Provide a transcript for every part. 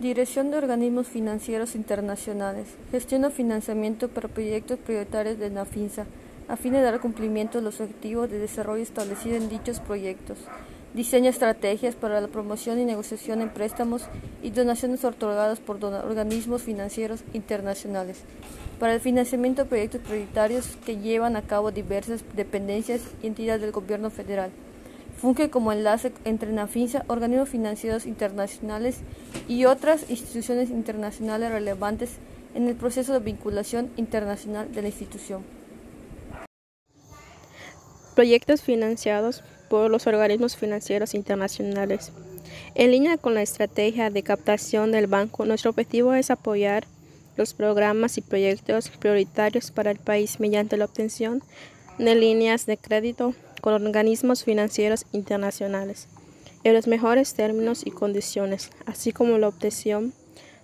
Dirección de Organismos Financieros Internacionales. Gestiona financiamiento para proyectos prioritarios de NAFINSA a fin de dar cumplimiento a los objetivos de desarrollo establecidos en dichos proyectos. Diseña estrategias para la promoción y negociación en préstamos y donaciones otorgadas por organismos financieros internacionales para el financiamiento de proyectos prioritarios que llevan a cabo diversas dependencias y entidades del Gobierno federal. Funge como enlace entre NAFINSA, organismos financieros internacionales y otras instituciones internacionales relevantes en el proceso de vinculación internacional de la institución. Proyectos financiados por los organismos financieros internacionales. En línea con la estrategia de captación del banco, nuestro objetivo es apoyar los programas y proyectos prioritarios para el país mediante la obtención de líneas de crédito con organismos financieros internacionales en los mejores términos y condiciones, así como la obtención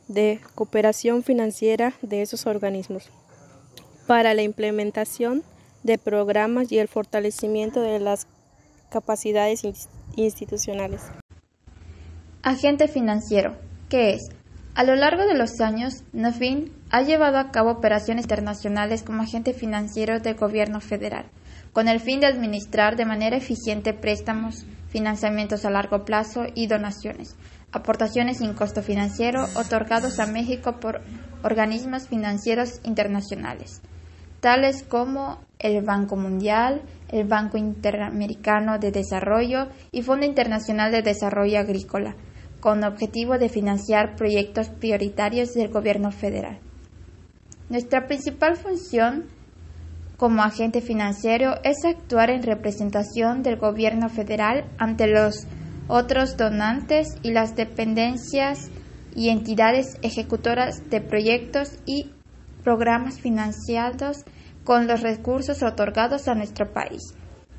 de cooperación financiera de esos organismos para la implementación de programas y el fortalecimiento de las capacidades institucionales. Agente financiero, ¿qué es? A lo largo de los años, NOFIN ha llevado a cabo operaciones internacionales como agente financiero del gobierno federal, con el fin de administrar de manera eficiente préstamos, financiamientos a largo plazo y donaciones, aportaciones sin costo financiero otorgados a México por organismos financieros internacionales, tales como el Banco Mundial, el Banco Interamericano de Desarrollo y Fondo Internacional de Desarrollo Agrícola, con objetivo de financiar proyectos prioritarios del gobierno federal. Nuestra principal función como agente financiero es actuar en representación del gobierno federal ante los otros donantes y las dependencias y entidades ejecutoras de proyectos y programas financiados con los recursos otorgados a nuestro país.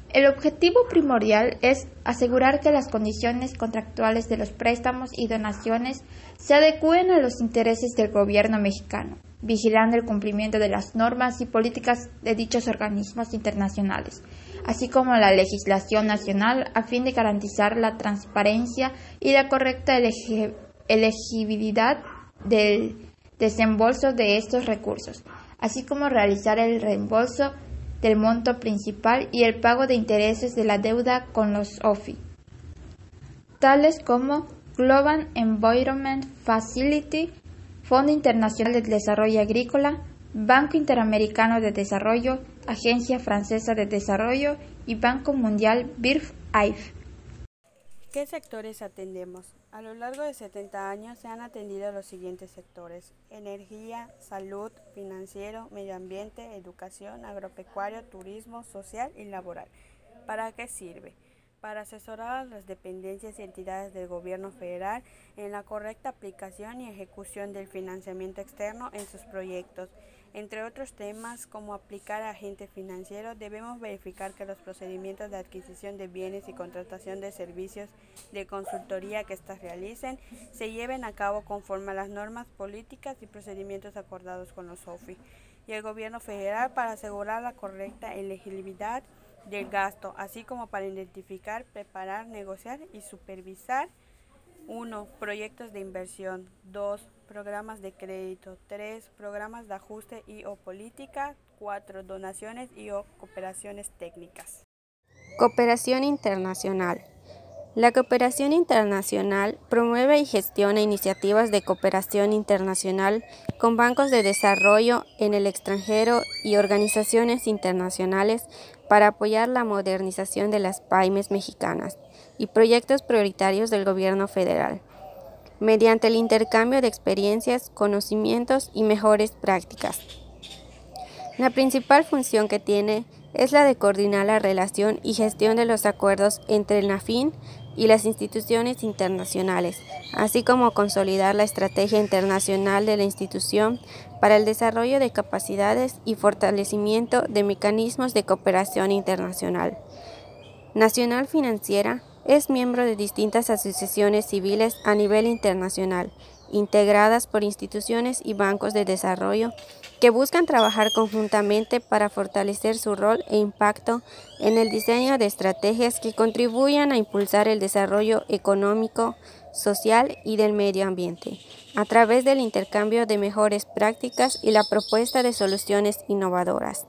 El objetivo primordial es asegurar que las condiciones contractuales de los préstamos y donaciones se adecúen a los intereses del gobierno mexicano, vigilando el cumplimiento de las normas y políticas de dichos organismos internacionales, así como la legislación nacional a fin de garantizar la transparencia y la correcta elegibilidad del desembolso de estos recursos, así como realizar el reembolso del monto principal y el pago de intereses de la deuda con los OFI, tales como Global Environment Facility, Fondo Internacional de Desarrollo Agrícola, Banco Interamericano de Desarrollo, Agencia Francesa de Desarrollo y Banco Mundial BIRF-AIF. ¿Qué sectores atendemos? A lo largo de 70 años se han atendido los siguientes sectores: energía, salud, financiero, medio ambiente, educación, agropecuario, turismo, social y laboral. ¿Para qué sirve? Para asesorar a las dependencias y entidades del gobierno federal en la correcta aplicación y ejecución del financiamiento externo en sus proyectos. Entre otros temas, como aplicar a agente financiero, debemos verificar que los procedimientos de adquisición de bienes y contratación de servicios de consultoría que éstas realicen se lleven a cabo conforme a las normas políticas y procedimientos acordados con los OFI y el gobierno federal para asegurar la correcta elegibilidad del gasto, así como para identificar, preparar, negociar y supervisar 1. Proyectos de inversión. 2. Programas de crédito. 3. Programas de ajuste y o política. 4. Donaciones y o cooperaciones técnicas. Cooperación internacional. La cooperación internacional promueve y gestiona iniciativas de cooperación internacional con bancos de desarrollo en el extranjero y organizaciones internacionales para apoyar la modernización de las pymes mexicanas y proyectos prioritarios del gobierno federal, mediante el intercambio de experiencias, conocimientos y mejores prácticas. La principal función que tiene es la de coordinar la relación y gestión de los acuerdos entre el NAFIN y las instituciones internacionales, así como consolidar la estrategia internacional de la institución para el desarrollo de capacidades y fortalecimiento de mecanismos de cooperación internacional. Nacional Financiera es miembro de distintas asociaciones civiles a nivel internacional integradas por instituciones y bancos de desarrollo que buscan trabajar conjuntamente para fortalecer su rol e impacto en el diseño de estrategias que contribuyan a impulsar el desarrollo económico, social y del medio ambiente, a través del intercambio de mejores prácticas y la propuesta de soluciones innovadoras.